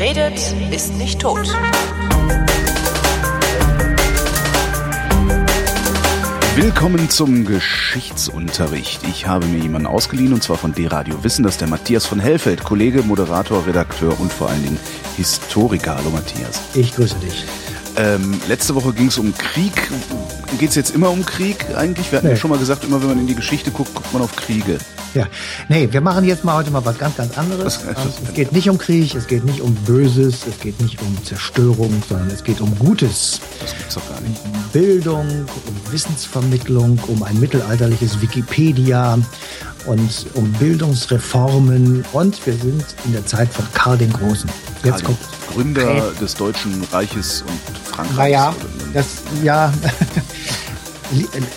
Wer redet, ist nicht tot. Willkommen zum Geschichtsunterricht. Ich habe mir jemanden ausgeliehen und zwar von D-Radio Wissen, das ist der Matthias von Hellfeld, Kollege, Moderator, Redakteur und vor allen Dingen Historiker. Hallo Matthias. Ich grüße dich. Ähm, letzte Woche ging es um Krieg. Geht es jetzt immer um Krieg eigentlich? Wir hatten nee. ja schon mal gesagt, immer wenn man in die Geschichte guckt, guckt man auf Kriege. Ja, nee, wir machen jetzt mal heute mal was ganz, ganz anderes. es geht nicht um Krieg, es geht nicht um Böses, es geht nicht um Zerstörung, sondern es geht um Gutes. Das gibt's doch gar nicht. Um Bildung, um Wissensvermittlung, um ein mittelalterliches Wikipedia und um Bildungsreformen und wir sind in der Zeit von Karl den Großen. Jetzt kommt Gründer hey. des Deutschen Reiches und Frankreichs. Naja, das, ja,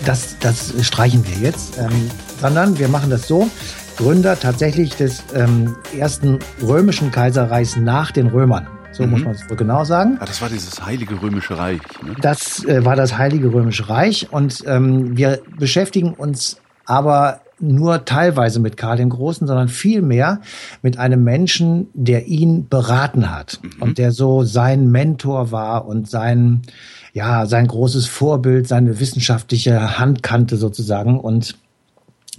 das, das streichen wir jetzt, ähm, sondern wir machen das so. Gründer tatsächlich des ähm, ersten römischen Kaiserreichs nach den Römern. So mhm. muss man es wohl genau sagen. Ah, das war dieses Heilige Römische Reich. Ne? Das äh, war das Heilige Römische Reich und ähm, wir beschäftigen uns aber nur teilweise mit Karl den Großen, sondern vielmehr mit einem Menschen, der ihn beraten hat mhm. und der so sein Mentor war und sein, ja, sein großes Vorbild, seine wissenschaftliche Handkante sozusagen. Und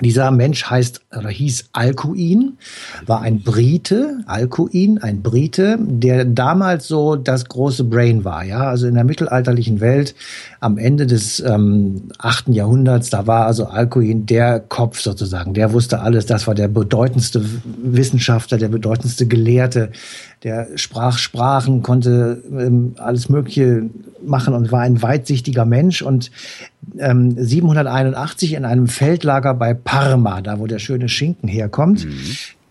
dieser Mensch heißt oder hieß Alcuin, war ein Brite, Alcuin, ein Brite, der damals so das große Brain war, ja, also in der mittelalterlichen Welt am Ende des ähm, 8. Jahrhunderts, da war also Alcuin der Kopf sozusagen, der wusste alles, das war der bedeutendste Wissenschaftler, der bedeutendste Gelehrte, der sprach Sprachen, konnte ähm, alles Mögliche machen und war ein weitsichtiger Mensch und ähm, 781 in einem Feldlager bei Parma, da wo der schöne Schinken herkommt, mhm.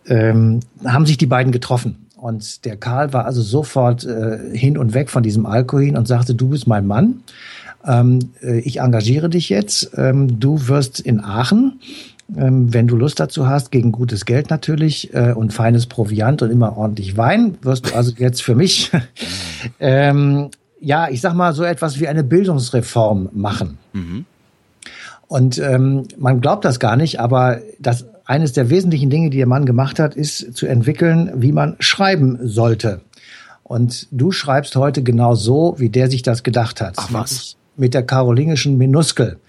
ähm, haben sich die beiden getroffen. Und der Karl war also sofort äh, hin und weg von diesem Alkohol und sagte, du bist mein Mann. Ähm, äh, ich engagiere dich jetzt. Ähm, du wirst in Aachen wenn du Lust dazu hast, gegen gutes Geld natürlich äh, und feines Proviant und immer ordentlich Wein, wirst du also jetzt für mich ähm, ja, ich sag mal, so etwas wie eine Bildungsreform machen. Mhm. Und ähm, man glaubt das gar nicht, aber das eines der wesentlichen Dinge, die der Mann gemacht hat, ist zu entwickeln, wie man schreiben sollte. Und du schreibst heute genau so, wie der sich das gedacht hat. Ach was? Mit der karolingischen Minuskel.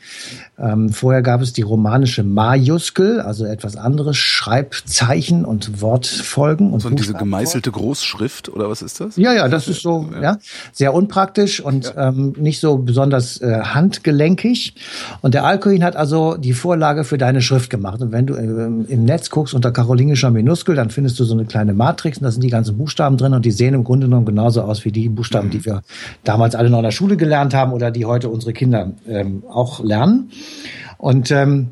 Ähm, vorher gab es die romanische Majuskel, also etwas anderes, Schreibzeichen und Wortfolgen. Und so und diese gemeißelte Großschrift oder was ist das? Ja, ja, das ist so, ja, ja sehr unpraktisch und ja. ähm, nicht so besonders äh, handgelenkig. Und der Alkoin hat also die Vorlage für deine Schrift gemacht. Und wenn du äh, im Netz guckst unter karolingischer Minuskel, dann findest du so eine kleine Matrix und da sind die ganzen Buchstaben drin und die sehen im Grunde genommen genauso aus wie die Buchstaben, mhm. die wir damals alle noch in der Schule gelernt haben oder die heute unsere Kinder ähm, auch lernen. Und ähm,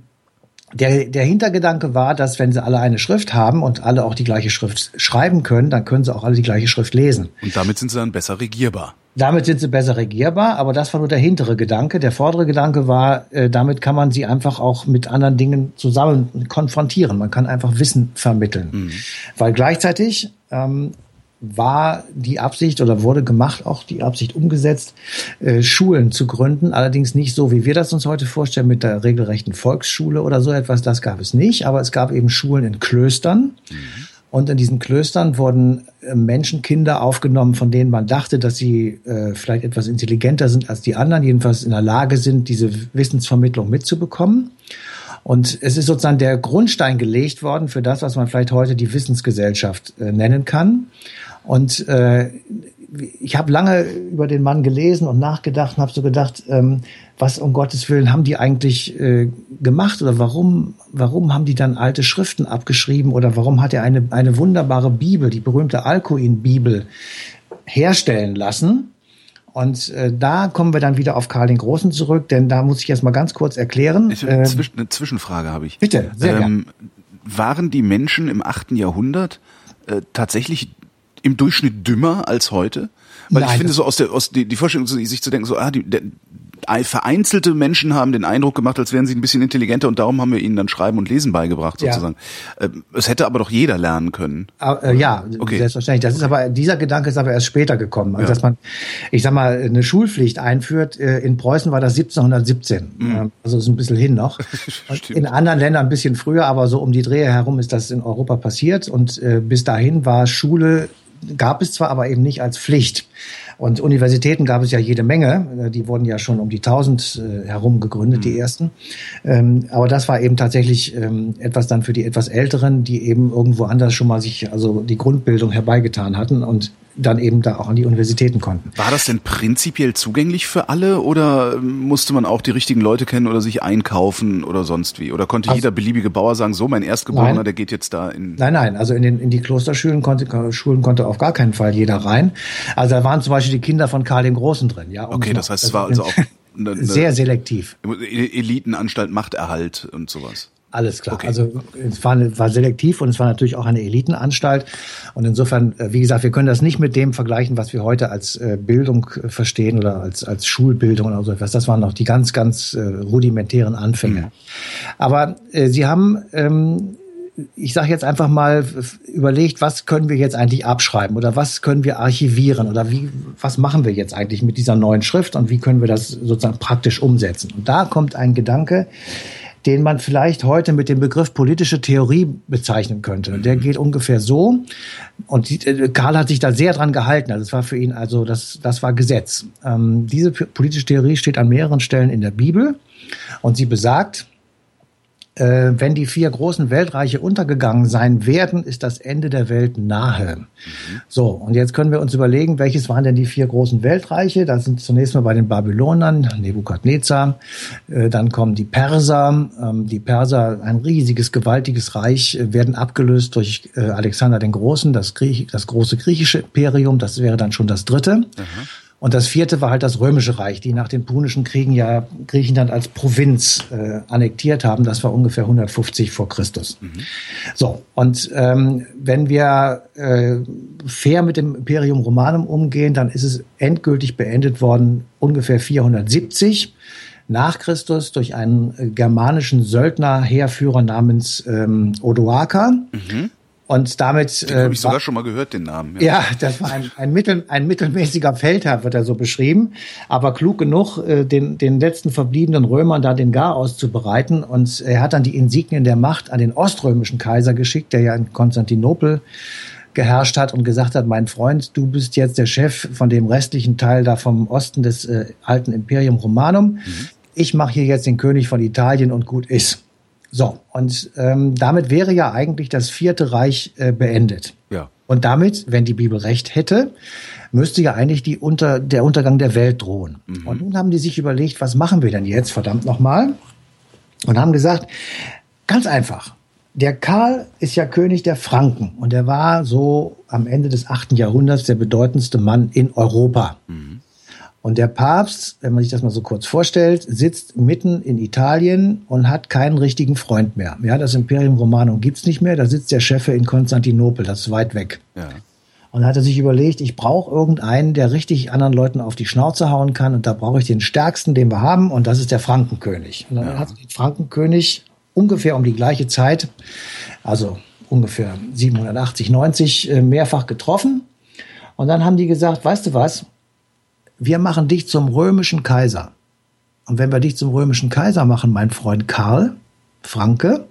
der, der Hintergedanke war, dass wenn sie alle eine Schrift haben und alle auch die gleiche Schrift schreiben können, dann können sie auch alle die gleiche Schrift lesen. Und damit sind sie dann besser regierbar. Damit sind sie besser regierbar, aber das war nur der hintere Gedanke. Der vordere Gedanke war, äh, damit kann man sie einfach auch mit anderen Dingen zusammen konfrontieren. Man kann einfach Wissen vermitteln. Mhm. Weil gleichzeitig ähm, war die Absicht oder wurde gemacht, auch die Absicht umgesetzt, äh, Schulen zu gründen. Allerdings nicht so, wie wir das uns heute vorstellen, mit der regelrechten Volksschule oder so etwas. Das gab es nicht. Aber es gab eben Schulen in Klöstern. Mhm. Und in diesen Klöstern wurden äh, Menschenkinder aufgenommen, von denen man dachte, dass sie äh, vielleicht etwas intelligenter sind als die anderen, jedenfalls in der Lage sind, diese Wissensvermittlung mitzubekommen. Und es ist sozusagen der Grundstein gelegt worden für das, was man vielleicht heute die Wissensgesellschaft äh, nennen kann. Und äh, ich habe lange über den Mann gelesen und nachgedacht und habe so gedacht, ähm, was um Gottes Willen haben die eigentlich äh, gemacht oder warum, warum haben die dann alte Schriften abgeschrieben oder warum hat er eine, eine wunderbare Bibel, die berühmte Alcuin-Bibel, herstellen lassen? Und äh, da kommen wir dann wieder auf Karl den Großen zurück, denn da muss ich erst mal ganz kurz erklären. Ich, ähm, eine Zwischenfrage habe ich. Bitte, sehr ähm, gern. Waren die Menschen im achten Jahrhundert äh, tatsächlich im Durchschnitt dümmer als heute? Weil Nein, ich finde so aus der aus die, die Vorstellung sich zu denken so ah die, der, vereinzelte Menschen haben den Eindruck gemacht, als wären sie ein bisschen intelligenter und darum haben wir ihnen dann Schreiben und Lesen beigebracht sozusagen. Ja. Ähm, es hätte aber doch jeder lernen können. Äh, ja, okay. selbstverständlich. Das ist aber dieser Gedanke ist aber erst später gekommen, also ja. dass man, ich sag mal, eine Schulpflicht einführt. Äh, in Preußen war das 1717, mhm. also ist ein bisschen hin noch. in anderen Ländern ein bisschen früher, aber so um die Drehe herum ist das in Europa passiert und äh, bis dahin war Schule gab es zwar, aber eben nicht als Pflicht. Und Universitäten gab es ja jede Menge. Die wurden ja schon um die 1000 äh, herum gegründet, mhm. die ersten. Ähm, aber das war eben tatsächlich ähm, etwas dann für die etwas Älteren, die eben irgendwo anders schon mal sich also die Grundbildung herbeigetan hatten und dann eben da auch an die Universitäten konnten. War das denn prinzipiell zugänglich für alle oder musste man auch die richtigen Leute kennen oder sich einkaufen oder sonst wie? Oder konnte also, jeder beliebige Bauer sagen, so mein Erstgeborener, nein, der geht jetzt da in... Nein, nein, also in, den, in die Klosterschulen konnte, Schulen konnte auf gar keinen Fall jeder rein. Also da waren zum Beispiel die Kinder von Karl dem Großen drin. Ja, okay, das heißt, es war also auch eine, eine sehr selektiv. Elitenanstalt Machterhalt und sowas. Alles klar. Okay. Also es war, war selektiv und es war natürlich auch eine Elitenanstalt. Und insofern, äh, wie gesagt, wir können das nicht mit dem vergleichen, was wir heute als äh, Bildung äh, verstehen oder als, als Schulbildung oder so etwas. Das waren noch die ganz, ganz rudimentären Anfänge. Mhm. Aber äh, sie haben ähm, ich sage jetzt einfach mal, überlegt, was können wir jetzt eigentlich abschreiben oder was können wir archivieren oder wie, was machen wir jetzt eigentlich mit dieser neuen Schrift und wie können wir das sozusagen praktisch umsetzen. Und da kommt ein Gedanke, den man vielleicht heute mit dem Begriff politische Theorie bezeichnen könnte. Der geht ungefähr so. Und äh, Karl hat sich da sehr dran gehalten. Also das war für ihn also das, das war Gesetz. Ähm, diese politische Theorie steht an mehreren Stellen in der Bibel und sie besagt, äh, wenn die vier großen Weltreiche untergegangen sein werden, ist das Ende der Welt nahe. Mhm. So, und jetzt können wir uns überlegen, welches waren denn die vier großen Weltreiche? Das sind zunächst mal bei den Babylonern, Nebukadnezar, äh, dann kommen die Perser, ähm, die Perser, ein riesiges, gewaltiges Reich, äh, werden abgelöst durch äh, Alexander den Großen, das, Griech, das große griechische Imperium, das wäre dann schon das dritte. Mhm. Und das vierte war halt das Römische Reich, die nach den Punischen Kriegen ja Griechenland als Provinz äh, annektiert haben. Das war ungefähr 150 vor Christus. Mhm. So, und ähm, wenn wir äh, fair mit dem Imperium Romanum umgehen, dann ist es endgültig beendet worden ungefähr 470 nach Christus durch einen äh, germanischen Söldnerheerführer namens ähm, Odoaker. Mhm. Und damit. Den äh, habe ich sogar schon mal gehört, den Namen. Ja, ja das war ein, ein, mittel, ein mittelmäßiger Feldherr, wird er so beschrieben, aber klug genug, äh, den, den letzten verbliebenen Römern da den Garaus zu bereiten. Und er hat dann die Insignien der Macht an den oströmischen Kaiser geschickt, der ja in Konstantinopel geherrscht hat und gesagt hat, mein Freund, du bist jetzt der Chef von dem restlichen Teil da vom Osten des äh, alten Imperium Romanum. Mhm. Ich mache hier jetzt den König von Italien und gut ist. So, und ähm, damit wäre ja eigentlich das Vierte Reich äh, beendet. Ja. Und damit, wenn die Bibel recht hätte, müsste ja eigentlich die unter, der Untergang der Welt drohen. Mhm. Und nun haben die sich überlegt, was machen wir denn jetzt, verdammt nochmal? Und haben gesagt, ganz einfach, der Karl ist ja König der Franken und er war so am Ende des achten Jahrhunderts der bedeutendste Mann in Europa. Mhm. Und der Papst, wenn man sich das mal so kurz vorstellt, sitzt mitten in Italien und hat keinen richtigen Freund mehr. Ja, das Imperium Romanum gibt's nicht mehr, da sitzt der Chef in Konstantinopel, das ist weit weg. Ja. Und da hat er sich überlegt, ich brauche irgendeinen, der richtig anderen Leuten auf die Schnauze hauen kann. Und da brauche ich den stärksten, den wir haben, und das ist der Frankenkönig. Und dann ja. hat den Frankenkönig ungefähr um die gleiche Zeit, also ungefähr 780, 90, äh, mehrfach getroffen. Und dann haben die gesagt, weißt du was, wir machen dich zum römischen Kaiser. Und wenn wir dich zum römischen Kaiser machen, mein Freund Karl, Franke,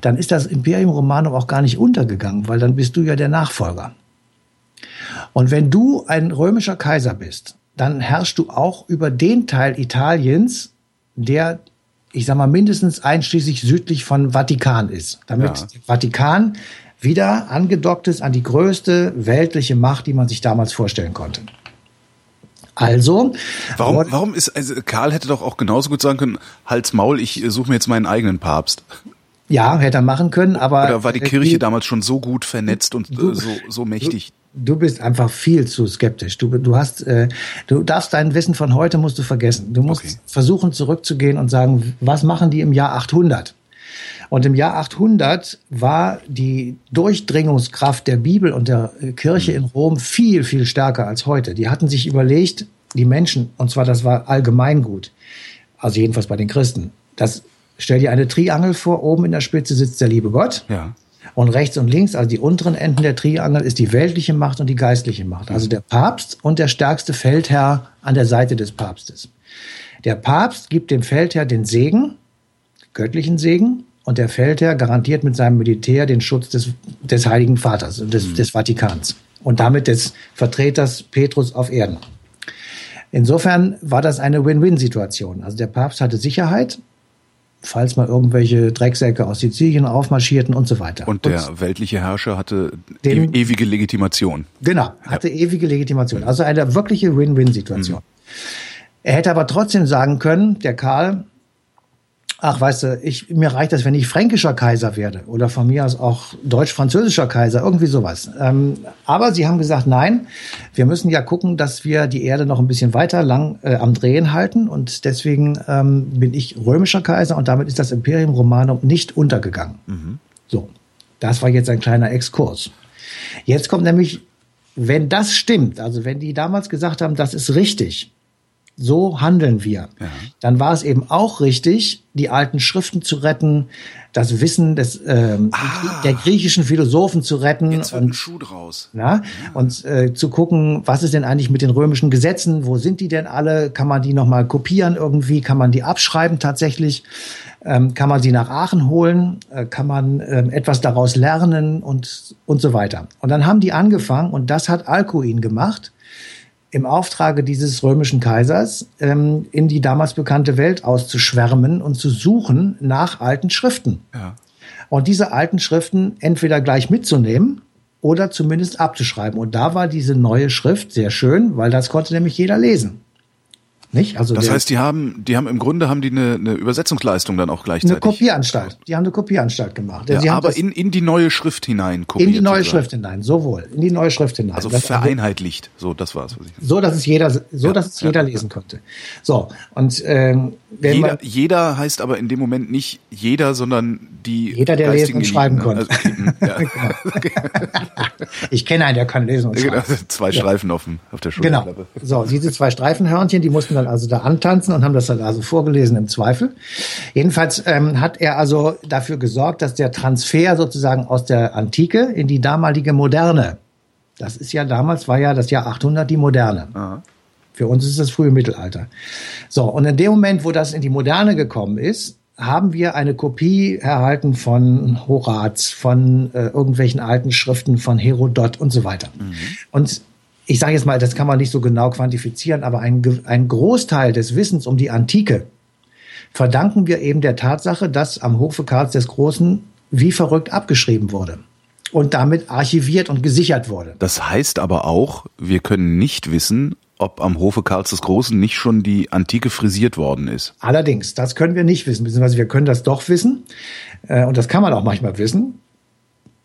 dann ist das Imperium Romanum auch gar nicht untergegangen, weil dann bist du ja der Nachfolger. Und wenn du ein römischer Kaiser bist, dann herrschst du auch über den Teil Italiens, der, ich sag mal, mindestens einschließlich südlich von Vatikan ist. Damit ja. Vatikan wieder angedockt ist an die größte weltliche Macht, die man sich damals vorstellen konnte. Also. Warum, warum ist, also Karl hätte doch auch genauso gut sagen können, Hals Maul, ich suche mir jetzt meinen eigenen Papst. Ja, hätte er machen können, aber. Oder war die Kirche die, damals schon so gut vernetzt und du, so, so mächtig? Du, du, bist einfach viel zu skeptisch. Du, du hast, äh, du darfst dein Wissen von heute musst du vergessen. Du musst okay. versuchen zurückzugehen und sagen, was machen die im Jahr 800? Und im Jahr 800 war die Durchdringungskraft der Bibel und der Kirche in Rom viel, viel stärker als heute. Die hatten sich überlegt, die Menschen, und zwar das war allgemeingut, also jedenfalls bei den Christen, das stell dir eine Triangel vor, oben in der Spitze sitzt der liebe Gott. Ja. Und rechts und links, also die unteren Enden der Triangel, ist die weltliche Macht und die geistliche Macht. Also der Papst und der stärkste Feldherr an der Seite des Papstes. Der Papst gibt dem Feldherr den Segen, göttlichen Segen, und der Feldherr garantiert mit seinem Militär den Schutz des, des Heiligen Vaters, des, mhm. des Vatikans. und damit des Vertreters Petrus auf Erden. Insofern war das eine Win-Win-Situation. Also der Papst hatte Sicherheit, falls mal irgendwelche Drecksäcke aus Sizilien aufmarschierten und so weiter. Und der und weltliche Herrscher hatte den, ewige Legitimation. Genau, hatte ja. ewige Legitimation. Also eine wirkliche Win-Win-Situation. Mhm. Er hätte aber trotzdem sagen können, der Karl, ach weißt du, ich, mir reicht das, wenn ich fränkischer Kaiser werde oder von mir aus auch deutsch-französischer Kaiser, irgendwie sowas. Ähm, aber sie haben gesagt, nein, wir müssen ja gucken, dass wir die Erde noch ein bisschen weiter lang äh, am Drehen halten und deswegen ähm, bin ich römischer Kaiser und damit ist das Imperium Romanum nicht untergegangen. Mhm. So, das war jetzt ein kleiner Exkurs. Jetzt kommt nämlich, wenn das stimmt, also wenn die damals gesagt haben, das ist richtig, so handeln wir. Ja. Dann war es eben auch richtig, die alten Schriften zu retten, das Wissen des ähm, ah, der griechischen Philosophen zu retten jetzt wird und ein Schuh draus. Na, ja. und äh, zu gucken, was ist denn eigentlich mit den römischen Gesetzen? Wo sind die denn alle? Kann man die noch mal kopieren irgendwie? Kann man die abschreiben tatsächlich? Ähm, kann man sie nach Aachen holen? Äh, kann man ähm, etwas daraus lernen und und so weiter? Und dann haben die angefangen und das hat Alcuin gemacht im Auftrage dieses römischen Kaisers ähm, in die damals bekannte Welt auszuschwärmen und zu suchen nach alten Schriften. Ja. Und diese alten Schriften entweder gleich mitzunehmen oder zumindest abzuschreiben. Und da war diese neue Schrift sehr schön, weil das konnte nämlich jeder lesen. Nicht? Also das heißt, die haben, die haben im Grunde haben die eine, eine Übersetzungsleistung dann auch gleichzeitig. Eine Kopieranstalt. Die haben eine Kopieranstalt gemacht. Ja, aber in, in die neue Schrift hinein kopiert. In die neue sozusagen. Schrift hinein, sowohl. In die neue Schrift hinein. Also das, vereinheitlicht. So, das war's. So, dass es jeder, so, ja, dass es ja, jeder lesen konnte. So. Und, ähm, jeder, jeder heißt aber in dem Moment nicht jeder, sondern die. Jeder, der lesen und schreiben konnte. Also, genau. ich kenne einen, der kann lesen und genau, schreiben. Genau, zwei Streifen auf, dem, auf der Schulter. Genau. So, diese zwei Streifenhörnchen, die mussten dann also da antanzen und haben das dann also vorgelesen im Zweifel. Jedenfalls ähm, hat er also dafür gesorgt, dass der Transfer sozusagen aus der Antike in die damalige Moderne, das ist ja damals, war ja das Jahr 800 die Moderne. Aha. Für uns ist das frühe Mittelalter. So, und in dem Moment, wo das in die Moderne gekommen ist, haben wir eine Kopie erhalten von Horaz, von äh, irgendwelchen alten Schriften von Herodot und so weiter. Mhm. Und ich sage jetzt mal, das kann man nicht so genau quantifizieren, aber ein, ein Großteil des Wissens um die Antike verdanken wir eben der Tatsache, dass am Hofe Karls des Großen wie verrückt abgeschrieben wurde und damit archiviert und gesichert wurde. Das heißt aber auch, wir können nicht wissen, ob am Hofe Karls des Großen nicht schon die Antike frisiert worden ist. Allerdings, das können wir nicht wissen, beziehungsweise wir können das doch wissen. Äh, und das kann man auch manchmal wissen,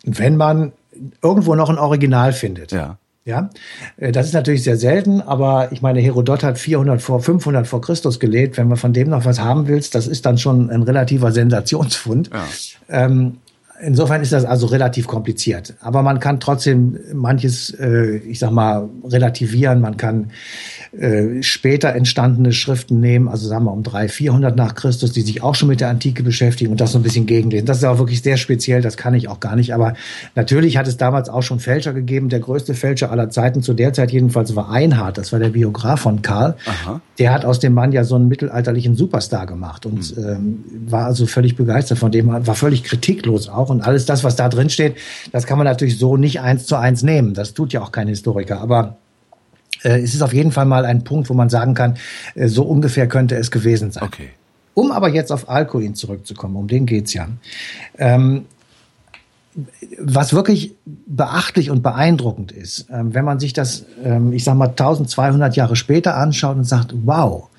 wenn man irgendwo noch ein Original findet. Ja. Ja, äh, das ist natürlich sehr selten, aber ich meine, Herodot hat 400 vor 500 vor Christus gelebt. Wenn man von dem noch was haben willst, das ist dann schon ein relativer Sensationsfund. Ja. Ähm, insofern ist das also relativ kompliziert. Aber man kann trotzdem manches, äh, ich sag mal, relativieren. Man kann äh, später entstandene Schriften nehmen, also sagen wir um 300, 400 nach Christus, die sich auch schon mit der Antike beschäftigen und das so ein bisschen gegenlesen. Das ist auch wirklich sehr speziell, das kann ich auch gar nicht. Aber natürlich hat es damals auch schon Fälscher gegeben. Der größte Fälscher aller Zeiten, zu der Zeit jedenfalls, war Einhard. Das war der Biograf von Karl. Aha. Der hat aus dem Mann ja so einen mittelalterlichen Superstar gemacht und mhm. ähm, war also völlig begeistert von dem, war völlig kritiklos auch. Und alles das, was da drin steht, das kann man natürlich so nicht eins zu eins nehmen. Das tut ja auch kein Historiker. Aber äh, es ist auf jeden Fall mal ein Punkt, wo man sagen kann, äh, so ungefähr könnte es gewesen sein. Okay. Um aber jetzt auf Alkoholin zurückzukommen, um den geht's ja. Ähm, was wirklich beachtlich und beeindruckend ist, ähm, wenn man sich das, ähm, ich sag mal, 1200 Jahre später anschaut und sagt, wow,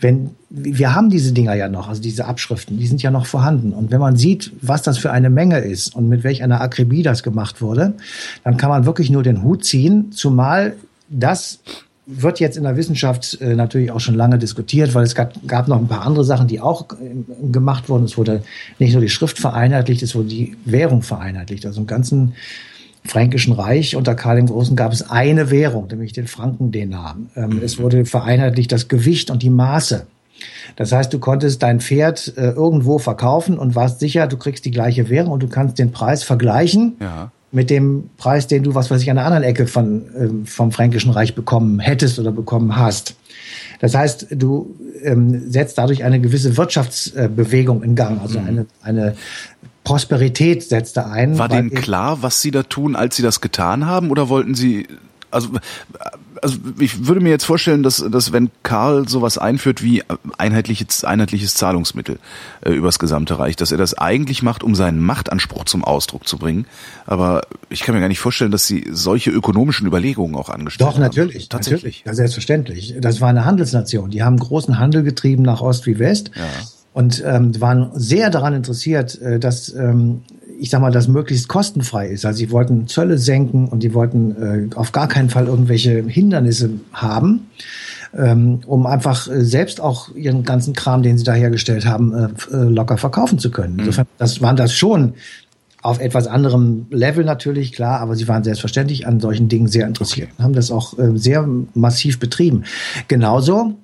wenn wir haben diese Dinger ja noch, also diese Abschriften, die sind ja noch vorhanden. Und wenn man sieht, was das für eine Menge ist und mit welch einer Akribie das gemacht wurde, dann kann man wirklich nur den Hut ziehen, zumal das wird jetzt in der Wissenschaft äh, natürlich auch schon lange diskutiert, weil es gab, gab noch ein paar andere Sachen, die auch äh, gemacht wurden. Es wurde nicht nur die Schrift vereinheitlicht, es wurde die Währung vereinheitlicht. Also im ganzen Fränkischen Reich unter Karl dem Großen gab es eine Währung, nämlich den Frankendenar. Ähm, es wurde vereinheitlicht das Gewicht und die Maße. Das heißt, du konntest dein Pferd äh, irgendwo verkaufen und warst sicher, du kriegst die gleiche Währung und du kannst den Preis vergleichen. Ja mit dem Preis, den du, was weiß ich, an der anderen Ecke von, äh, vom Fränkischen Reich bekommen hättest oder bekommen hast. Das heißt, du ähm, setzt dadurch eine gewisse Wirtschaftsbewegung in Gang, also mhm. eine, eine Prosperität setzte ein. War denen klar, was sie da tun, als sie das getan haben, oder wollten sie also, also ich würde mir jetzt vorstellen, dass, dass wenn Karl sowas einführt wie einheitliches, einheitliches Zahlungsmittel äh, übers gesamte Reich, dass er das eigentlich macht, um seinen Machtanspruch zum Ausdruck zu bringen. Aber ich kann mir gar nicht vorstellen, dass sie solche ökonomischen Überlegungen auch angestellt haben. Doch, natürlich. Tatsächlich. Natürlich. Ja, selbstverständlich. Das war eine Handelsnation. Die haben großen Handel getrieben nach Ost wie West. Ja und ähm, waren sehr daran interessiert, äh, dass ähm, ich sag mal, das möglichst kostenfrei ist. Also sie wollten Zölle senken und die wollten äh, auf gar keinen Fall irgendwelche Hindernisse haben, ähm, um einfach äh, selbst auch ihren ganzen Kram, den sie da hergestellt haben, äh, äh locker verkaufen zu können. Mhm. Insofern, das waren das schon auf etwas anderem Level natürlich, klar, aber sie waren selbstverständlich an solchen Dingen sehr interessiert okay. haben das auch äh, sehr massiv betrieben. Genauso,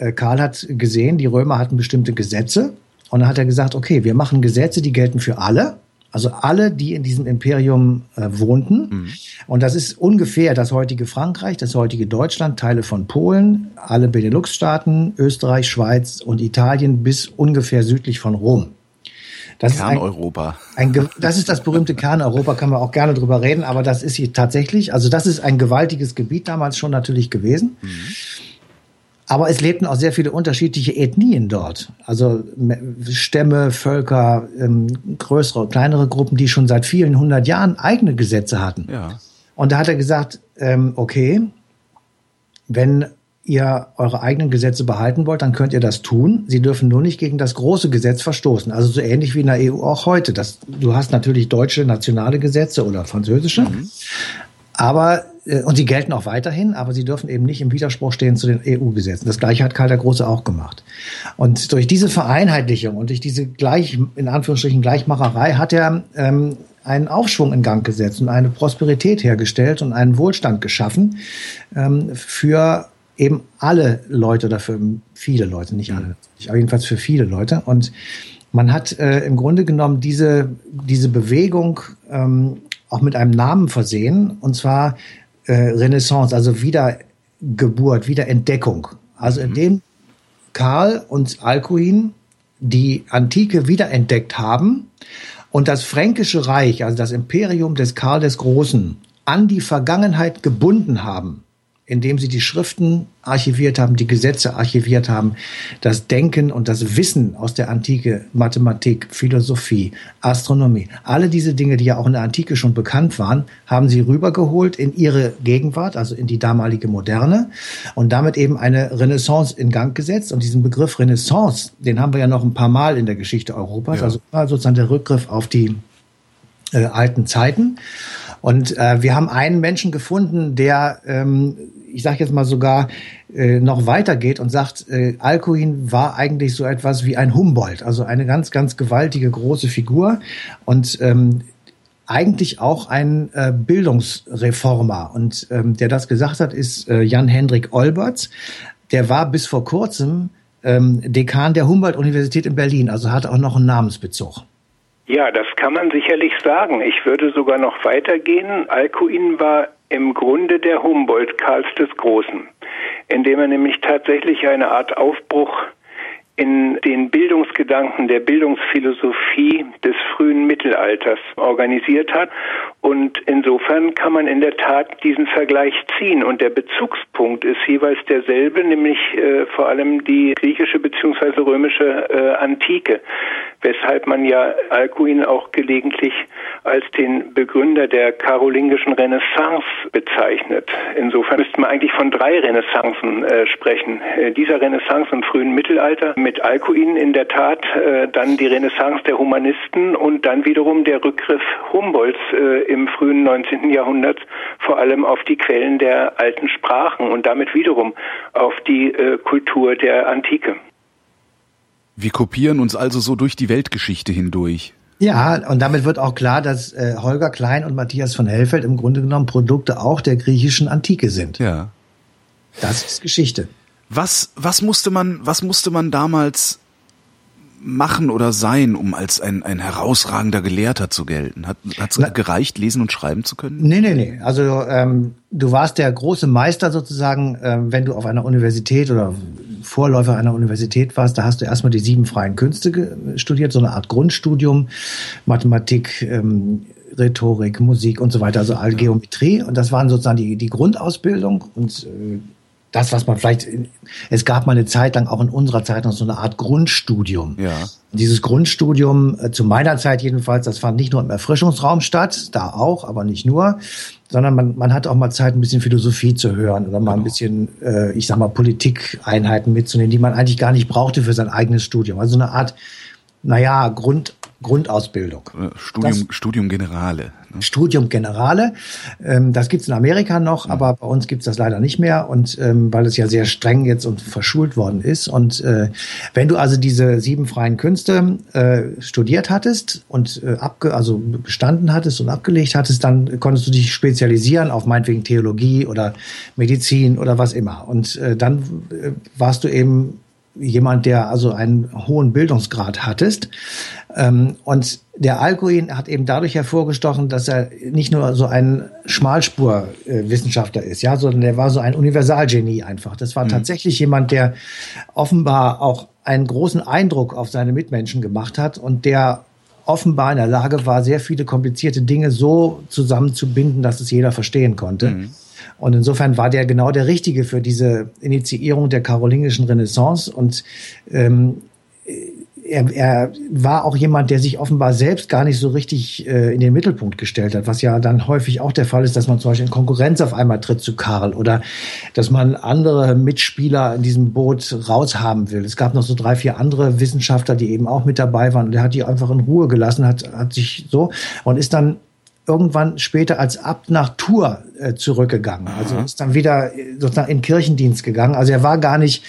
äh, Karl hat gesehen, die Römer hatten bestimmte Gesetze und dann hat er gesagt, okay, wir machen Gesetze, die gelten für alle also alle, die in diesem Imperium äh, wohnten. Mhm. Und das ist ungefähr das heutige Frankreich, das heutige Deutschland, Teile von Polen, alle Benelux-Staaten, Österreich, Schweiz und Italien bis ungefähr südlich von Rom. Das Kerneuropa. Ein, ein, das ist das berühmte Kerneuropa, kann man auch gerne drüber reden, aber das ist hier tatsächlich, also das ist ein gewaltiges Gebiet damals schon natürlich gewesen. Mhm. Aber es lebten auch sehr viele unterschiedliche Ethnien dort. Also Stämme, Völker, ähm, größere, kleinere Gruppen, die schon seit vielen hundert Jahren eigene Gesetze hatten. Ja. Und da hat er gesagt, ähm, okay, wenn ihr eure eigenen Gesetze behalten wollt, dann könnt ihr das tun. Sie dürfen nur nicht gegen das große Gesetz verstoßen. Also so ähnlich wie in der EU auch heute. Das, du hast natürlich deutsche nationale Gesetze oder französische. Mhm. Aber, und sie gelten auch weiterhin, aber sie dürfen eben nicht im Widerspruch stehen zu den EU-Gesetzen. Das gleiche hat Karl der Große auch gemacht. Und durch diese Vereinheitlichung und durch diese gleich, in Anführungsstrichen Gleichmacherei hat er ähm, einen Aufschwung in Gang gesetzt und eine Prosperität hergestellt und einen Wohlstand geschaffen ähm, für eben alle Leute oder für viele Leute, nicht alle, aber jedenfalls für viele Leute. Und man hat äh, im Grunde genommen diese, diese Bewegung ähm, auch mit einem Namen versehen, und zwar äh, Renaissance, also Wiedergeburt, Wiederentdeckung. Also mhm. indem Karl und Alcuin die Antike wiederentdeckt haben und das Fränkische Reich, also das Imperium des Karl des Großen, an die Vergangenheit gebunden haben, indem sie die Schriften archiviert haben, die Gesetze archiviert haben, das Denken und das Wissen aus der Antike, Mathematik, Philosophie, Astronomie, alle diese Dinge, die ja auch in der Antike schon bekannt waren, haben sie rübergeholt in ihre Gegenwart, also in die damalige Moderne und damit eben eine Renaissance in Gang gesetzt. Und diesen Begriff Renaissance, den haben wir ja noch ein paar Mal in der Geschichte Europas, ja. also sozusagen der Rückgriff auf die äh, alten Zeiten. Und äh, wir haben einen Menschen gefunden, der ähm, ich sage jetzt mal sogar äh, noch weitergeht und sagt, äh, Alcuin war eigentlich so etwas wie ein Humboldt, also eine ganz, ganz gewaltige große Figur und ähm, eigentlich auch ein äh, Bildungsreformer. Und ähm, der das gesagt hat, ist äh, Jan-Hendrik Olberts. Der war bis vor kurzem ähm, Dekan der Humboldt-Universität in Berlin, also hat auch noch einen Namensbezug. Ja, das kann man sicherlich sagen. Ich würde sogar noch weitergehen. Alcuin war im Grunde der Humboldt Karls des Großen, indem er nämlich tatsächlich eine Art Aufbruch in den Bildungsgedanken der Bildungsphilosophie des frühen Mittelalters organisiert hat. Und insofern kann man in der Tat diesen Vergleich ziehen. Und der Bezugspunkt ist jeweils derselbe, nämlich äh, vor allem die griechische bzw. römische äh, Antike, weshalb man ja Alcuin auch gelegentlich als den Begründer der karolingischen Renaissance bezeichnet. Insofern müsste man eigentlich von drei Renaissancen äh, sprechen. Äh, dieser Renaissance im frühen Mittelalter mit Alcuin in der Tat, äh, dann die Renaissance der Humanisten und dann wiederum der Rückgriff Humboldts äh, im frühen 19. Jahrhundert vor allem auf die Quellen der alten Sprachen und damit wiederum auf die äh, Kultur der Antike. Wir kopieren uns also so durch die Weltgeschichte hindurch. Ja, und damit wird auch klar, dass äh, Holger Klein und Matthias von Hellfeld im Grunde genommen Produkte auch der griechischen Antike sind. Ja. Das ist Geschichte. Was, was musste man, was musste man damals machen oder sein, um als ein, ein herausragender Gelehrter zu gelten? Hat es gereicht, lesen und schreiben zu können? Nee, nee, nee. Also ähm, du warst der große Meister sozusagen, ähm, wenn du auf einer Universität oder Vorläufer einer Universität warst, da hast du erstmal die sieben freien Künste studiert, so eine Art Grundstudium, Mathematik, ähm, Rhetorik, Musik und so weiter, also Allgeometrie. Und das waren sozusagen die, die Grundausbildung und äh, das, was man vielleicht, es gab mal eine Zeit lang auch in unserer Zeit noch so eine Art Grundstudium. Ja. Dieses Grundstudium, äh, zu meiner Zeit jedenfalls, das fand nicht nur im Erfrischungsraum statt, da auch, aber nicht nur, sondern man, man hat auch mal Zeit, ein bisschen Philosophie zu hören oder mal genau. ein bisschen, äh, ich sag mal, Politikeinheiten mitzunehmen, die man eigentlich gar nicht brauchte für sein eigenes Studium. Also eine Art, naja, Grund, Grundausbildung. Studium, das, Studium Generale. Ne? Studium Generale. Ähm, das gibt's in Amerika noch, ja. aber bei uns gibt's das leider nicht mehr. Und ähm, weil es ja sehr streng jetzt und verschult worden ist. Und äh, wenn du also diese sieben freien Künste äh, studiert hattest und äh, abge also bestanden hattest und abgelegt hattest, dann konntest du dich spezialisieren auf meinetwegen Theologie oder Medizin oder was immer. Und äh, dann äh, warst du eben jemand, der also einen hohen Bildungsgrad hattest. Ähm, und der Alcuin hat eben dadurch hervorgestochen, dass er nicht nur so ein Schmalspurwissenschaftler ist, ja, sondern der war so ein Universalgenie einfach. Das war mhm. tatsächlich jemand, der offenbar auch einen großen Eindruck auf seine Mitmenschen gemacht hat und der offenbar in der Lage war, sehr viele komplizierte Dinge so zusammenzubinden, dass es jeder verstehen konnte. Mhm. Und insofern war der genau der Richtige für diese Initiierung der karolingischen Renaissance. Und ähm, er, er war auch jemand, der sich offenbar selbst gar nicht so richtig äh, in den Mittelpunkt gestellt hat, was ja dann häufig auch der Fall ist, dass man zum Beispiel in Konkurrenz auf einmal tritt zu Karl oder dass man andere Mitspieler in diesem Boot raushaben will. Es gab noch so drei, vier andere Wissenschaftler, die eben auch mit dabei waren und er hat die einfach in Ruhe gelassen, hat, hat sich so und ist dann irgendwann später als Abt nach Tours äh, zurückgegangen. Also ist dann wieder äh, sozusagen in Kirchendienst gegangen. Also er war gar nicht,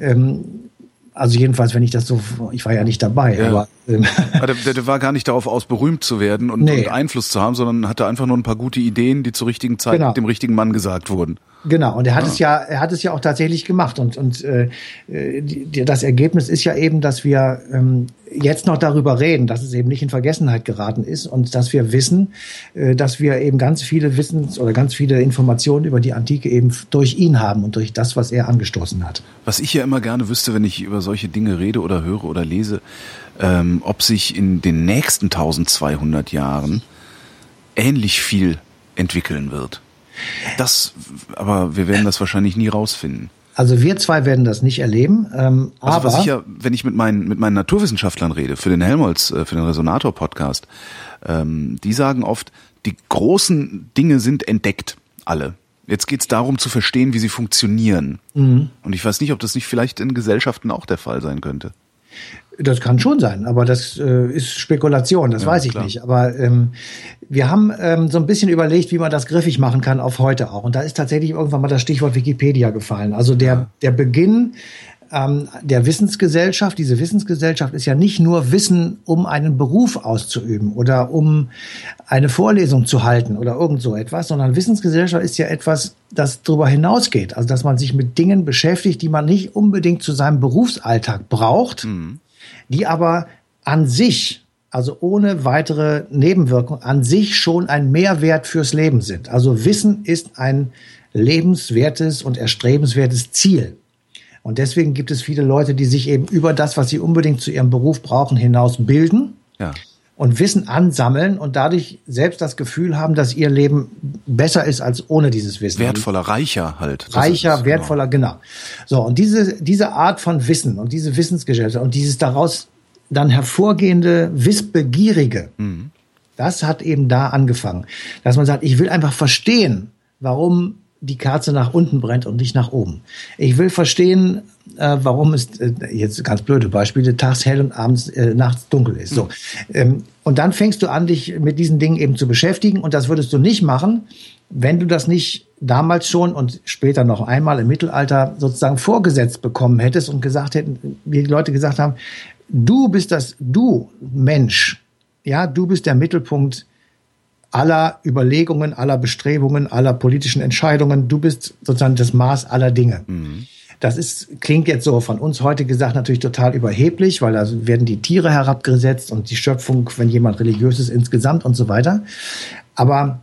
ähm, also jedenfalls, wenn ich das so, ich war ja nicht dabei, ja. aber ähm, der, der, war gar nicht darauf aus, berühmt zu werden und, nee. und, Einfluss zu haben, sondern hatte einfach nur ein paar gute Ideen, die zur richtigen Zeit genau. dem richtigen Mann gesagt wurden. Genau, und er hat ah. es ja, er hat es ja auch tatsächlich gemacht. Und, und äh, die, das Ergebnis ist ja eben, dass wir ähm, jetzt noch darüber reden, dass es eben nicht in Vergessenheit geraten ist und dass wir wissen, äh, dass wir eben ganz viele Wissens- oder ganz viele Informationen über die Antike eben durch ihn haben und durch das, was er angestoßen hat. Was ich ja immer gerne wüsste, wenn ich über solche Dinge rede oder höre oder lese, ähm, ob sich in den nächsten 1200 Jahren ähnlich viel entwickeln wird. Das, aber wir werden das wahrscheinlich nie rausfinden. Also wir zwei werden das nicht erleben. Ähm, also aber was ich ja, wenn ich mit meinen mit meinen Naturwissenschaftlern rede für den Helmholtz, äh, für den Resonator Podcast, ähm, die sagen oft, die großen Dinge sind entdeckt, alle. Jetzt geht's darum zu verstehen, wie sie funktionieren. Mhm. Und ich weiß nicht, ob das nicht vielleicht in Gesellschaften auch der Fall sein könnte. Das kann schon sein, aber das äh, ist Spekulation, das ja, weiß ich klar. nicht. Aber ähm, wir haben ähm, so ein bisschen überlegt, wie man das griffig machen kann auf heute auch. Und da ist tatsächlich irgendwann mal das Stichwort Wikipedia gefallen. Also der, ja. der Beginn ähm, der Wissensgesellschaft, diese Wissensgesellschaft ist ja nicht nur Wissen, um einen Beruf auszuüben oder um eine Vorlesung zu halten oder irgend so etwas, sondern Wissensgesellschaft ist ja etwas, das darüber hinausgeht. Also dass man sich mit Dingen beschäftigt, die man nicht unbedingt zu seinem Berufsalltag braucht. Mhm die aber an sich, also ohne weitere Nebenwirkung, an sich schon ein Mehrwert fürs Leben sind. Also Wissen ist ein lebenswertes und erstrebenswertes Ziel. Und deswegen gibt es viele Leute, die sich eben über das, was sie unbedingt zu ihrem Beruf brauchen, hinaus bilden. Ja und Wissen ansammeln und dadurch selbst das Gefühl haben, dass ihr Leben besser ist als ohne dieses Wissen. Wertvoller, reicher halt. reicher, ist, wertvoller, genau. genau. So, und diese, diese Art von Wissen und diese Wissensgesellschaft und dieses daraus dann hervorgehende Wissbegierige, mhm. das hat eben da angefangen. Dass man sagt, ich will einfach verstehen, warum die Kerze nach unten brennt und nicht nach oben. Ich will verstehen, äh, warum es, äh, jetzt ganz blöde Beispiele, tags hell und abends, äh, nachts dunkel ist. So. Ähm, und dann fängst du an, dich mit diesen Dingen eben zu beschäftigen und das würdest du nicht machen, wenn du das nicht damals schon und später noch einmal im Mittelalter sozusagen vorgesetzt bekommen hättest und gesagt hätten, wie die Leute gesagt haben, du bist das, du Mensch, ja, du bist der Mittelpunkt aller Überlegungen, aller Bestrebungen, aller politischen Entscheidungen. Du bist sozusagen das Maß aller Dinge. Mhm. Das ist, klingt jetzt so von uns heute gesagt natürlich total überheblich, weil da werden die Tiere herabgesetzt und die Schöpfung, wenn jemand religiös ist, insgesamt und so weiter. Aber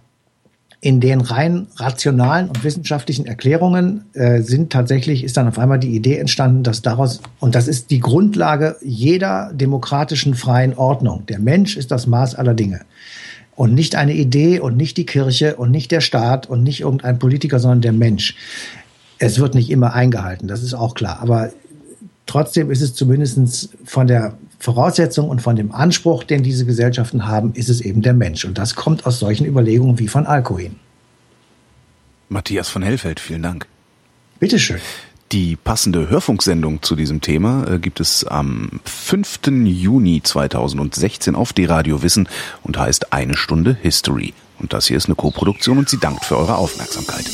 in den rein rationalen und wissenschaftlichen Erklärungen äh, sind tatsächlich, ist dann auf einmal die Idee entstanden, dass daraus, und das ist die Grundlage jeder demokratischen freien Ordnung. Der Mensch ist das Maß aller Dinge. Und nicht eine Idee und nicht die Kirche und nicht der Staat und nicht irgendein Politiker, sondern der Mensch. Es wird nicht immer eingehalten, das ist auch klar. Aber trotzdem ist es zumindest von der Voraussetzung und von dem Anspruch, den diese Gesellschaften haben, ist es eben der Mensch. Und das kommt aus solchen Überlegungen wie von Alkohol. Matthias von Hellfeld, vielen Dank. Bitteschön. Die passende Hörfunksendung zu diesem Thema äh, gibt es am 5. Juni 2016 auf D-Radio Wissen und heißt Eine Stunde History. Und das hier ist eine Koproduktion und sie dankt für eure Aufmerksamkeit.